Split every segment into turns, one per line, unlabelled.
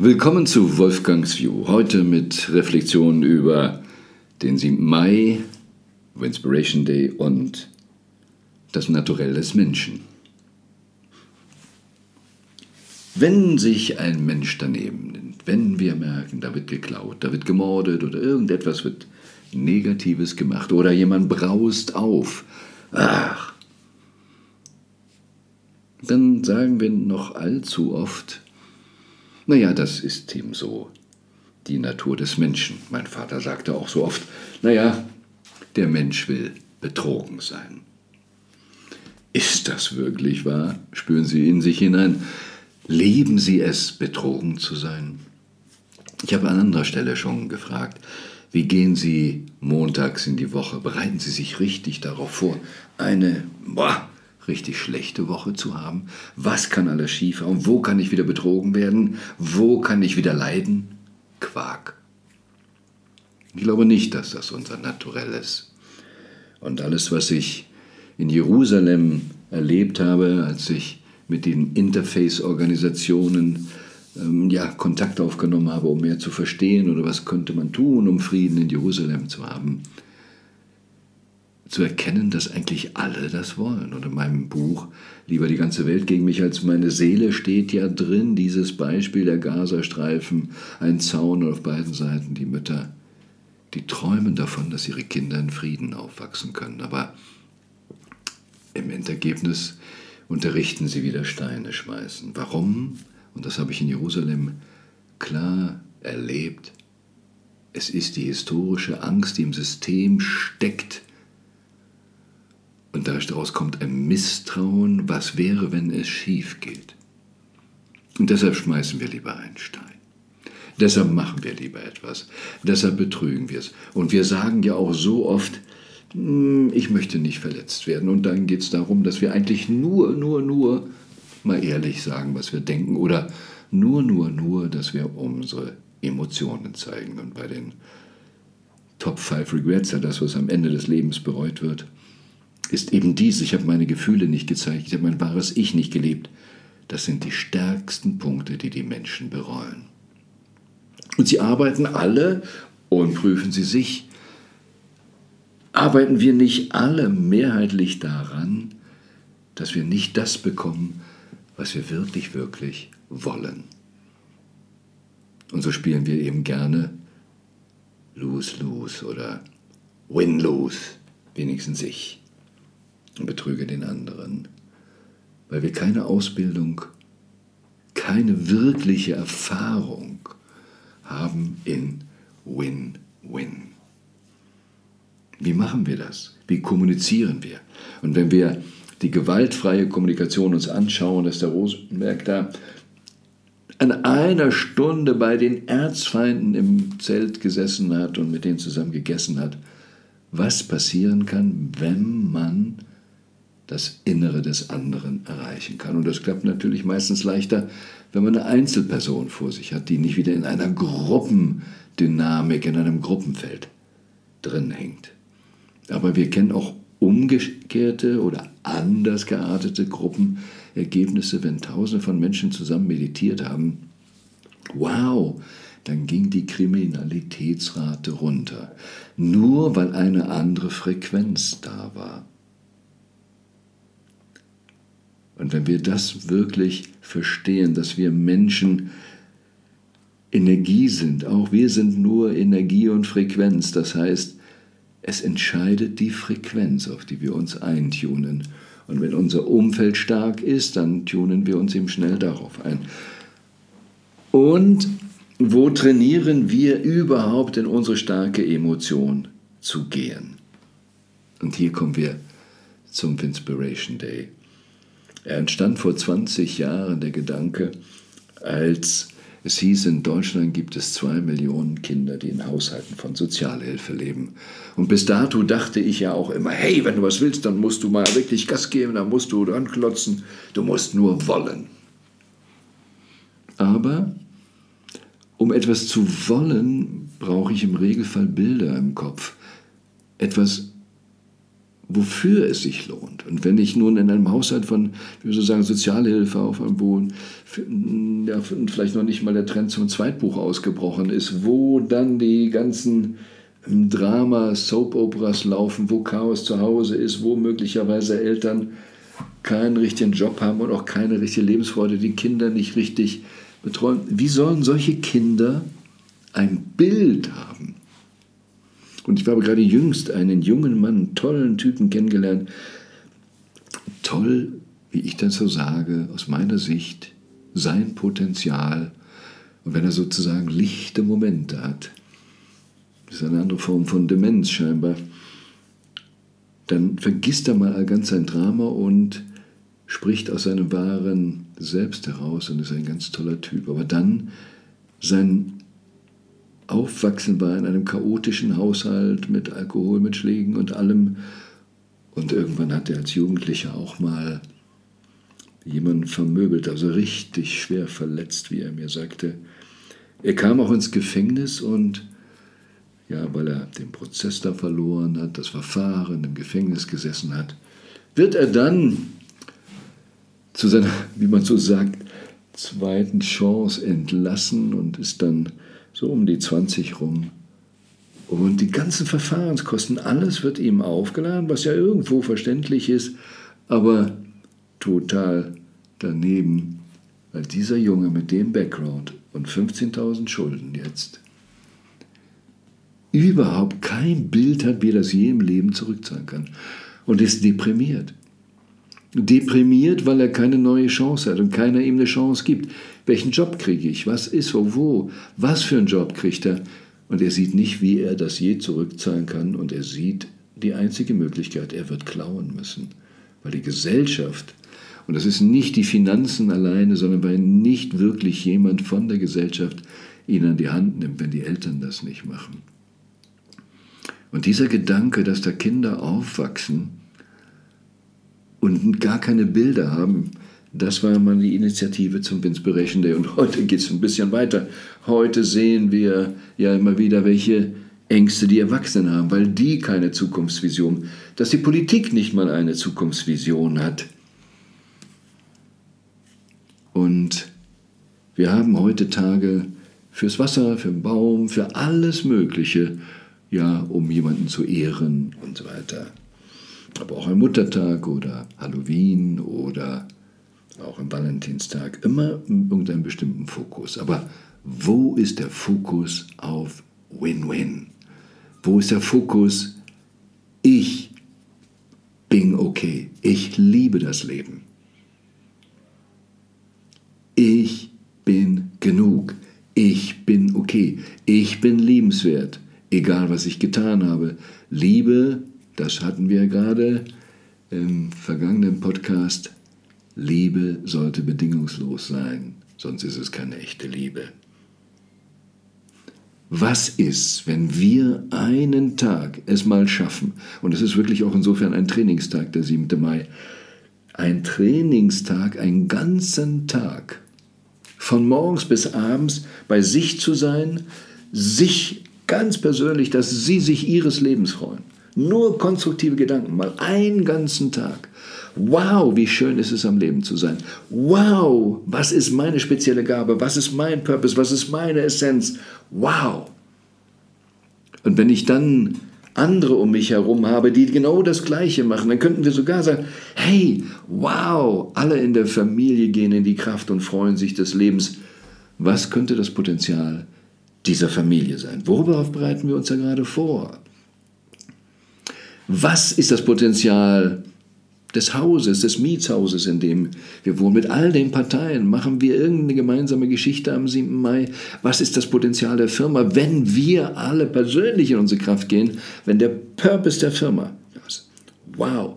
Willkommen zu Wolfgangs View. Heute mit Reflexionen über den 7. Mai, Inspiration Day und das Naturell des Menschen. Wenn sich ein Mensch daneben nimmt, wenn wir merken, da wird geklaut, da wird gemordet oder irgendetwas wird Negatives gemacht oder jemand braust auf, ach, dann sagen wir noch allzu oft, naja, das ist eben so die Natur des Menschen. Mein Vater sagte auch so oft, naja, der Mensch will betrogen sein. Ist das wirklich wahr? Spüren Sie in sich hinein. Leben Sie es, betrogen zu sein? Ich habe an anderer Stelle schon gefragt, wie gehen Sie montags in die Woche? Bereiten Sie sich richtig darauf vor, eine boah, richtig schlechte Woche zu haben? Was kann alles schief und Wo kann ich wieder betrogen werden? Wo kann ich wieder leiden? Quark. Ich glaube nicht, dass das unser Naturell ist. Und alles, was ich in Jerusalem erlebt habe, als ich mit den Interface-Organisationen ähm, ja, Kontakt aufgenommen habe, um mehr zu verstehen oder was könnte man tun, um Frieden in Jerusalem zu haben, zu erkennen, dass eigentlich alle das wollen. Und in meinem Buch Lieber die ganze Welt gegen mich als meine Seele steht ja drin dieses Beispiel der Gazastreifen, ein Zaun auf beiden Seiten, die Mütter, die träumen davon, dass ihre Kinder in Frieden aufwachsen können. Aber im Endergebnis unterrichten sie wieder Steine schmeißen. Warum? Und das habe ich in Jerusalem klar erlebt. Es ist die historische Angst, die im System steckt, und daraus kommt ein Misstrauen, was wäre, wenn es schief geht. Und deshalb schmeißen wir lieber einen Stein. Deshalb machen wir lieber etwas. Deshalb betrügen wir es. Und wir sagen ja auch so oft, hm, ich möchte nicht verletzt werden. Und dann geht es darum, dass wir eigentlich nur, nur, nur mal ehrlich sagen, was wir denken. Oder nur, nur, nur, dass wir unsere Emotionen zeigen. Und bei den Top 5 Regrets, ja das, was am Ende des Lebens bereut wird, ist eben dies, ich habe meine Gefühle nicht gezeigt, ich habe mein wahres Ich nicht gelebt. Das sind die stärksten Punkte, die die Menschen bereuen. Und sie arbeiten alle und prüfen sie sich. Arbeiten wir nicht alle mehrheitlich daran, dass wir nicht das bekommen, was wir wirklich, wirklich wollen? Und so spielen wir eben gerne Lose-Lose oder Win-Lose, wenigstens ich und betrüge den anderen, weil wir keine Ausbildung, keine wirkliche Erfahrung haben in Win-Win. Wie machen wir das? Wie kommunizieren wir? Und wenn wir die gewaltfreie Kommunikation uns anschauen, dass der Rosenberg da an einer Stunde bei den Erzfeinden im Zelt gesessen hat und mit denen zusammen gegessen hat, was passieren kann, wenn man das Innere des anderen erreichen kann. Und das klappt natürlich meistens leichter, wenn man eine Einzelperson vor sich hat, die nicht wieder in einer Gruppendynamik, in einem Gruppenfeld drin hängt. Aber wir kennen auch umgekehrte oder anders geartete Gruppenergebnisse, wenn Tausende von Menschen zusammen meditiert haben. Wow, dann ging die Kriminalitätsrate runter, nur weil eine andere Frequenz da war. Und wenn wir das wirklich verstehen, dass wir Menschen Energie sind, auch wir sind nur Energie und Frequenz, das heißt, es entscheidet die Frequenz, auf die wir uns eintunen. Und wenn unser Umfeld stark ist, dann tunen wir uns eben schnell darauf ein. Und wo trainieren wir überhaupt in unsere starke Emotion zu gehen? Und hier kommen wir zum Inspiration Day. Er entstand vor 20 Jahren der Gedanke, als es hieß, in Deutschland gibt es zwei Millionen Kinder, die in Haushalten von Sozialhilfe leben. Und bis dato dachte ich ja auch immer, hey, wenn du was willst, dann musst du mal wirklich Gas geben, dann musst du dran klotzen, du musst nur wollen. Aber um etwas zu wollen, brauche ich im Regelfall Bilder im Kopf. Etwas wofür es sich lohnt. Und wenn ich nun in einem Haushalt von, wie wir so sagen, Sozialhilfe auf wo ja, vielleicht noch nicht mal der Trend zum Zweitbuch ausgebrochen ist, wo dann die ganzen ähm, Drama, Soap-Operas laufen, wo Chaos zu Hause ist, wo möglicherweise Eltern keinen richtigen Job haben und auch keine richtige Lebensfreude, die Kinder nicht richtig betreuen. Wie sollen solche Kinder ein Bild haben? Und ich habe gerade jüngst einen jungen Mann, einen tollen Typen kennengelernt. Toll, wie ich das so sage, aus meiner Sicht, sein Potenzial. Und wenn er sozusagen lichte Momente hat, das ist eine andere Form von Demenz scheinbar, dann vergisst er mal ganz sein Drama und spricht aus seinem wahren Selbst heraus und ist ein ganz toller Typ. Aber dann sein Aufwachsen war in einem chaotischen Haushalt mit Alkohol, mit Schlägen und allem. Und irgendwann hat er als Jugendlicher auch mal jemanden vermöbelt, also richtig schwer verletzt, wie er mir sagte. Er kam auch ins Gefängnis und ja, weil er den Prozess da verloren hat, das Verfahren im Gefängnis gesessen hat, wird er dann zu seiner, wie man so sagt, zweiten Chance entlassen und ist dann so um die 20 rum. Und die ganzen Verfahrenskosten, alles wird ihm aufgeladen, was ja irgendwo verständlich ist, aber total daneben, weil dieser Junge mit dem Background und 15.000 Schulden jetzt überhaupt kein Bild hat, wie er das je im Leben zurückzahlen kann. Und ist deprimiert. Deprimiert, weil er keine neue Chance hat und keiner ihm eine Chance gibt. Welchen Job kriege ich? Was ist wo? Wo? Was für einen Job kriegt er? Und er sieht nicht, wie er das je zurückzahlen kann. Und er sieht die einzige Möglichkeit, er wird klauen müssen. Weil die Gesellschaft, und das ist nicht die Finanzen alleine, sondern weil nicht wirklich jemand von der Gesellschaft ihn an die Hand nimmt, wenn die Eltern das nicht machen. Und dieser Gedanke, dass da Kinder aufwachsen, und gar keine Bilder haben. Das war mal die Initiative zum Inspiration Day. Und heute geht es ein bisschen weiter. Heute sehen wir ja immer wieder, welche Ängste die Erwachsenen haben, weil die keine Zukunftsvision, dass die Politik nicht mal eine Zukunftsvision hat. Und wir haben heute Tage fürs Wasser, für den Baum, für alles Mögliche, ja, um jemanden zu ehren und so weiter aber auch ein Muttertag oder Halloween oder auch ein Valentinstag, immer irgendeinen bestimmten Fokus. Aber wo ist der Fokus auf Win-Win? Wo ist der Fokus, ich bin okay, ich liebe das Leben. Ich bin genug, ich bin okay, ich bin liebenswert, egal was ich getan habe. Liebe das hatten wir gerade im vergangenen Podcast. Liebe sollte bedingungslos sein, sonst ist es keine echte Liebe. Was ist, wenn wir einen Tag es mal schaffen, und es ist wirklich auch insofern ein Trainingstag, der 7. Mai, ein Trainingstag, einen ganzen Tag, von morgens bis abends bei sich zu sein, sich ganz persönlich, dass Sie sich Ihres Lebens freuen. Nur konstruktive Gedanken, mal einen ganzen Tag. Wow, wie schön ist es am Leben zu sein. Wow, was ist meine spezielle Gabe? Was ist mein Purpose? Was ist meine Essenz? Wow. Und wenn ich dann andere um mich herum habe, die genau das Gleiche machen, dann könnten wir sogar sagen, hey, wow, alle in der Familie gehen in die Kraft und freuen sich des Lebens. Was könnte das Potenzial dieser Familie sein? Worauf bereiten wir uns da gerade vor? Was ist das Potenzial des Hauses, des Mietshauses, in dem wir wohnen? Mit all den Parteien machen wir irgendeine gemeinsame Geschichte am 7. Mai. Was ist das Potenzial der Firma, wenn wir alle persönlich in unsere Kraft gehen, wenn der Purpose der Firma, wow,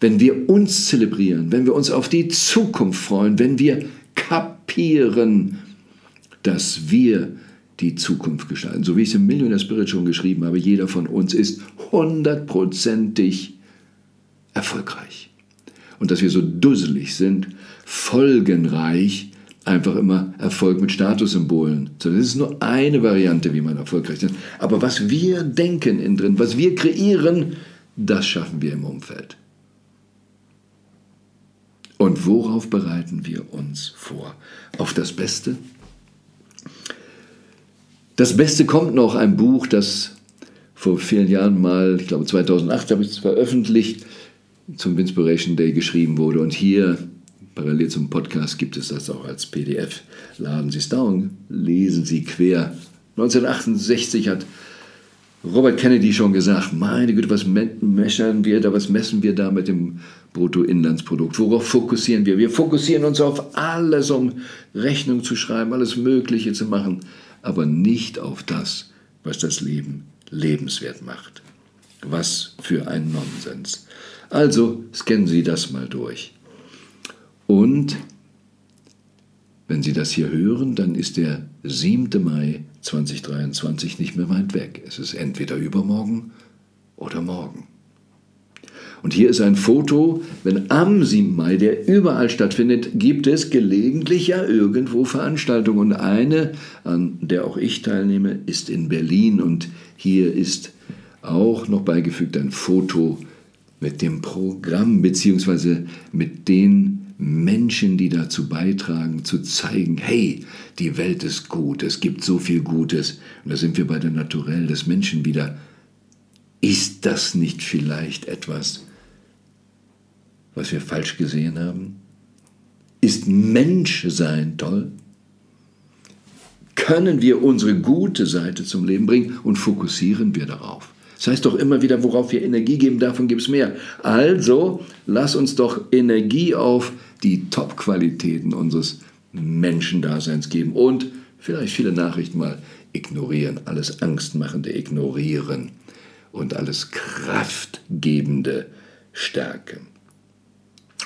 wenn wir uns zelebrieren, wenn wir uns auf die Zukunft freuen, wenn wir kapieren, dass wir die Zukunft gestalten. So wie ich es im Millionaire Spirit schon geschrieben habe, jeder von uns ist hundertprozentig erfolgreich. Und dass wir so dusselig sind, folgenreich, einfach immer Erfolg mit Statussymbolen. Das ist nur eine Variante, wie man erfolgreich ist. Aber was wir denken innen drin, was wir kreieren, das schaffen wir im Umfeld. Und worauf bereiten wir uns vor? Auf das Beste? Das Beste kommt noch, ein Buch, das vor vielen Jahren mal, ich glaube 2008 habe ich es veröffentlicht, zum Inspiration Day geschrieben wurde. Und hier, parallel zum Podcast, gibt es das auch als PDF. Laden Sie es down, lesen Sie quer. 1968 hat Robert Kennedy schon gesagt, meine Güte, was messen wir da, was messen wir da mit dem Bruttoinlandsprodukt? Worauf fokussieren wir? Wir fokussieren uns auf alles, um Rechnung zu schreiben, alles Mögliche zu machen, aber nicht auf das, was das Leben lebenswert macht. Was für ein Nonsens. Also scannen Sie das mal durch. Und wenn Sie das hier hören, dann ist der 7. Mai 2023 nicht mehr weit weg. Es ist entweder übermorgen oder morgen. Und hier ist ein Foto, wenn am 7. Mai, der überall stattfindet, gibt es gelegentlich ja irgendwo Veranstaltungen. Und eine, an der auch ich teilnehme, ist in Berlin. Und hier ist auch noch beigefügt ein Foto mit dem Programm bzw. mit den Menschen, die dazu beitragen, zu zeigen, hey, die Welt ist gut, es gibt so viel Gutes. Und da sind wir bei der Naturell des Menschen wieder. Ist das nicht vielleicht etwas, was wir falsch gesehen haben? Ist Menschsein toll? Können wir unsere gute Seite zum Leben bringen und fokussieren wir darauf? Das heißt doch immer wieder, worauf wir Energie geben, davon gibt es mehr. Also lass uns doch Energie auf die Top-Qualitäten unseres Menschendaseins geben und vielleicht viele Nachrichten mal ignorieren, alles Angstmachende ignorieren und alles Kraftgebende stärken.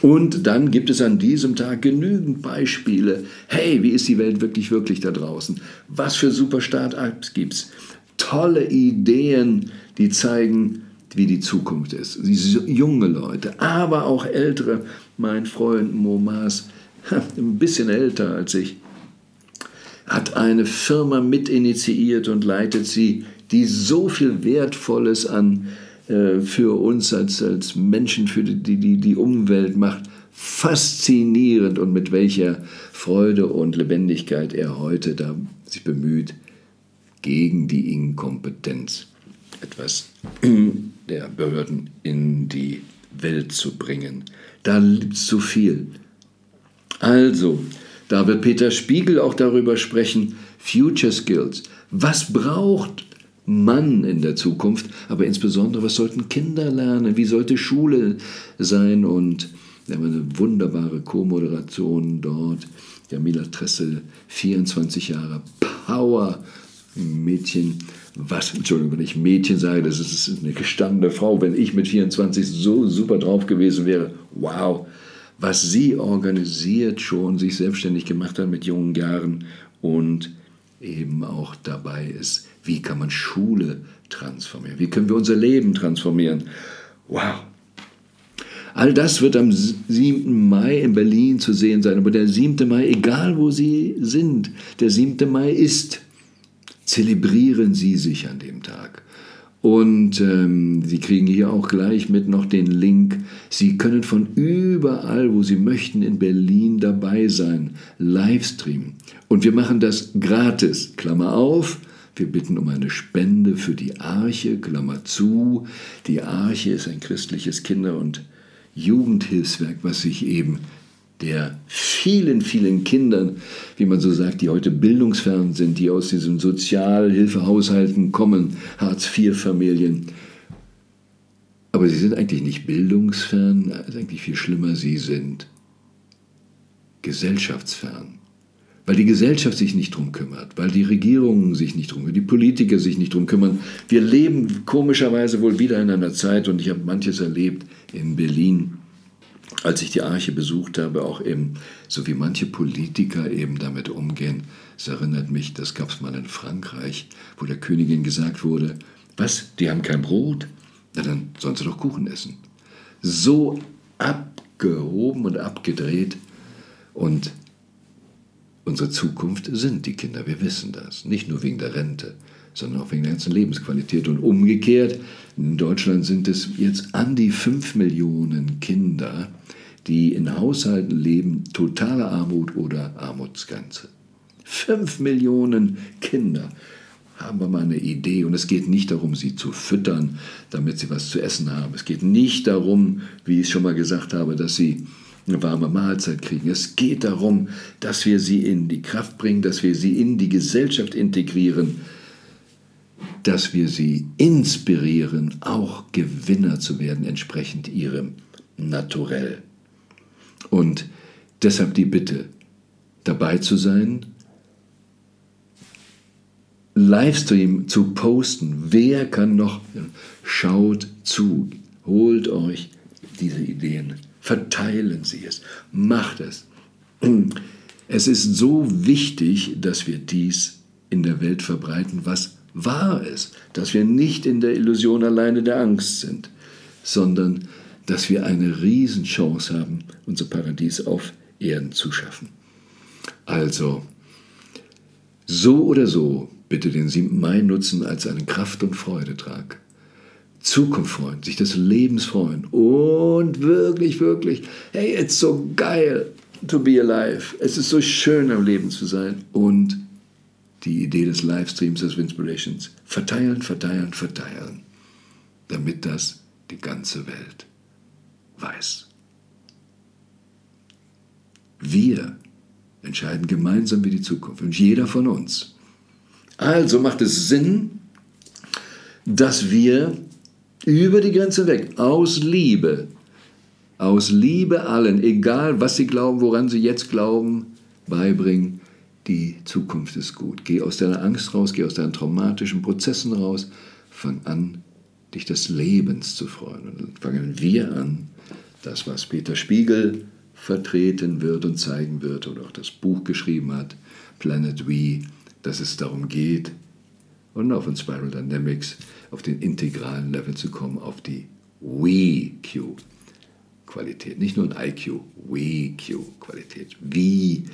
Und dann gibt es an diesem Tag genügend Beispiele. Hey, wie ist die Welt wirklich, wirklich da draußen? Was für super Start-ups es? Tolle Ideen, die zeigen, wie die Zukunft ist. Junge Leute, aber auch ältere. Mein Freund Momas, ein bisschen älter als ich, hat eine Firma mitinitiiert und leitet sie, die so viel Wertvolles an äh, für uns als, als Menschen, für die, die, die Umwelt macht. Faszinierend und mit welcher Freude und Lebendigkeit er heute da sich bemüht, gegen die Inkompetenz etwas der Behörden in die Welt zu bringen. Da es zu viel. Also, da wird Peter Spiegel auch darüber sprechen, Future Skills. Was braucht man in der Zukunft, aber insbesondere, was sollten Kinder lernen? Wie sollte Schule sein? Und wir haben eine wunderbare Co-Moderation dort. Jamila Tressel, 24 Jahre Power Mädchen, was, Entschuldigung, wenn ich Mädchen sage, das ist eine gestandene Frau, wenn ich mit 24 so super drauf gewesen wäre, wow, was sie organisiert schon, sich selbstständig gemacht hat mit jungen Jahren und eben auch dabei ist, wie kann man Schule transformieren, wie können wir unser Leben transformieren. Wow. All das wird am 7. Mai in Berlin zu sehen sein, aber der 7. Mai, egal wo Sie sind, der 7. Mai ist zelebrieren Sie sich an dem Tag. Und ähm, Sie kriegen hier auch gleich mit noch den Link. Sie können von überall, wo Sie möchten, in Berlin dabei sein. Livestream. Und wir machen das gratis. Klammer auf. Wir bitten um eine Spende für die Arche, Klammer zu. Die Arche ist ein christliches Kinder- und Jugendhilfswerk, was sich eben der vielen, vielen Kindern, wie man so sagt, die heute bildungsfern sind, die aus diesen Sozialhilfehaushalten kommen, Hartz-IV-Familien. Aber sie sind eigentlich nicht bildungsfern, ist eigentlich viel schlimmer, sie sind gesellschaftsfern. Weil die Gesellschaft sich nicht drum kümmert, weil die Regierungen sich nicht drum kümmern, die Politiker sich nicht drum kümmern. Wir leben komischerweise wohl wieder in einer Zeit, und ich habe manches erlebt in Berlin, als ich die Arche besucht habe, auch eben, so wie manche Politiker eben damit umgehen. Es erinnert mich, das gab es mal in Frankreich, wo der Königin gesagt wurde, was, die haben kein Brot? Na dann sollen sie doch Kuchen essen. So abgehoben und abgedreht. Und unsere Zukunft sind die Kinder, wir wissen das. Nicht nur wegen der Rente, sondern auch wegen der ganzen Lebensqualität. Und umgekehrt, in Deutschland sind es jetzt an die 5 Millionen Kinder, die in Haushalten leben, totale Armut oder Armutsgrenze. 5 Millionen Kinder haben wir mal eine Idee. Und es geht nicht darum, sie zu füttern, damit sie was zu essen haben. Es geht nicht darum, wie ich schon mal gesagt habe, dass sie eine warme Mahlzeit kriegen. Es geht darum, dass wir sie in die Kraft bringen, dass wir sie in die Gesellschaft integrieren, dass wir sie inspirieren, auch Gewinner zu werden, entsprechend ihrem Naturell. Und deshalb die Bitte, dabei zu sein, Livestream zu posten. Wer kann noch? Schaut zu, holt euch diese Ideen, verteilen Sie es, macht es. Es ist so wichtig, dass wir dies in der Welt verbreiten, was wahr ist, dass wir nicht in der Illusion alleine der Angst sind, sondern dass wir eine Riesenchance haben, unser Paradies auf Erden zu schaffen. Also, so oder so, bitte den 7. Mai nutzen als einen Kraft- und Freudetag. Zukunft freuen, sich des Lebens freuen und wirklich, wirklich, hey, it's so geil to be alive. Es ist so schön am Leben zu sein und die Idee des Livestreams, des Inspirations, verteilen, verteilen, verteilen, damit das die ganze Welt weiß. Wir entscheiden gemeinsam wie die Zukunft und jeder von uns. Also macht es Sinn, dass wir über die Grenze weg, aus Liebe, aus Liebe allen, egal was sie glauben, woran sie jetzt glauben, beibringen, die Zukunft ist gut. Geh aus deiner Angst raus, geh aus deinen traumatischen Prozessen raus, fang an, dich des Lebens zu freuen. Und dann fangen wir an, das, was Peter Spiegel vertreten wird und zeigen wird oder auch das Buch geschrieben hat, Planet We, dass es darum geht, und auf den Spiral Dynamics auf den integralen Level zu kommen, auf die WQ-Qualität. Nicht nur ein IQ, WQ-Qualität. Wie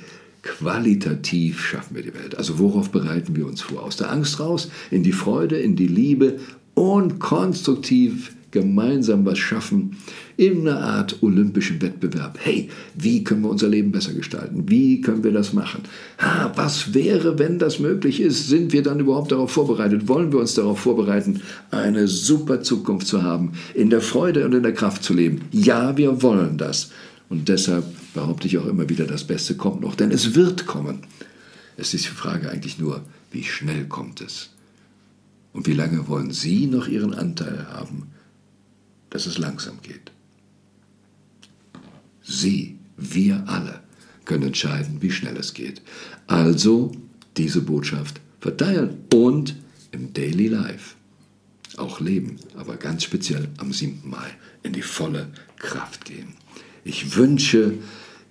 qualitativ schaffen wir die Welt? Also worauf bereiten wir uns vor? Aus der Angst raus, in die Freude, in die Liebe und konstruktiv gemeinsam was schaffen in einer Art olympischen Wettbewerb. Hey, wie können wir unser Leben besser gestalten? Wie können wir das machen? Ha, was wäre, wenn das möglich ist? Sind wir dann überhaupt darauf vorbereitet? Wollen wir uns darauf vorbereiten, eine super Zukunft zu haben, in der Freude und in der Kraft zu leben? Ja, wir wollen das. Und deshalb behaupte ich auch immer wieder, das Beste kommt noch, denn es wird kommen. Es ist die Frage eigentlich nur, wie schnell kommt es? Und wie lange wollen Sie noch Ihren Anteil haben dass es langsam geht. Sie, wir alle, können entscheiden, wie schnell es geht. Also diese Botschaft verteilen und im Daily Life auch leben, aber ganz speziell am 7. Mai in die volle Kraft gehen. Ich wünsche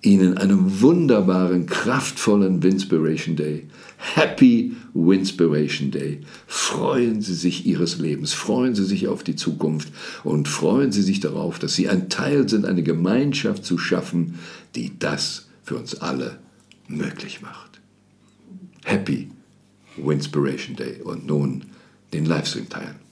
Ihnen einen wunderbaren, kraftvollen Winspiration Day. Happy Winspiration Day. Freuen Sie sich Ihres Lebens, freuen Sie sich auf die Zukunft und freuen Sie sich darauf, dass Sie ein Teil sind, eine Gemeinschaft zu schaffen, die das für uns alle möglich macht. Happy Winspiration Day und nun den Livestream teilen.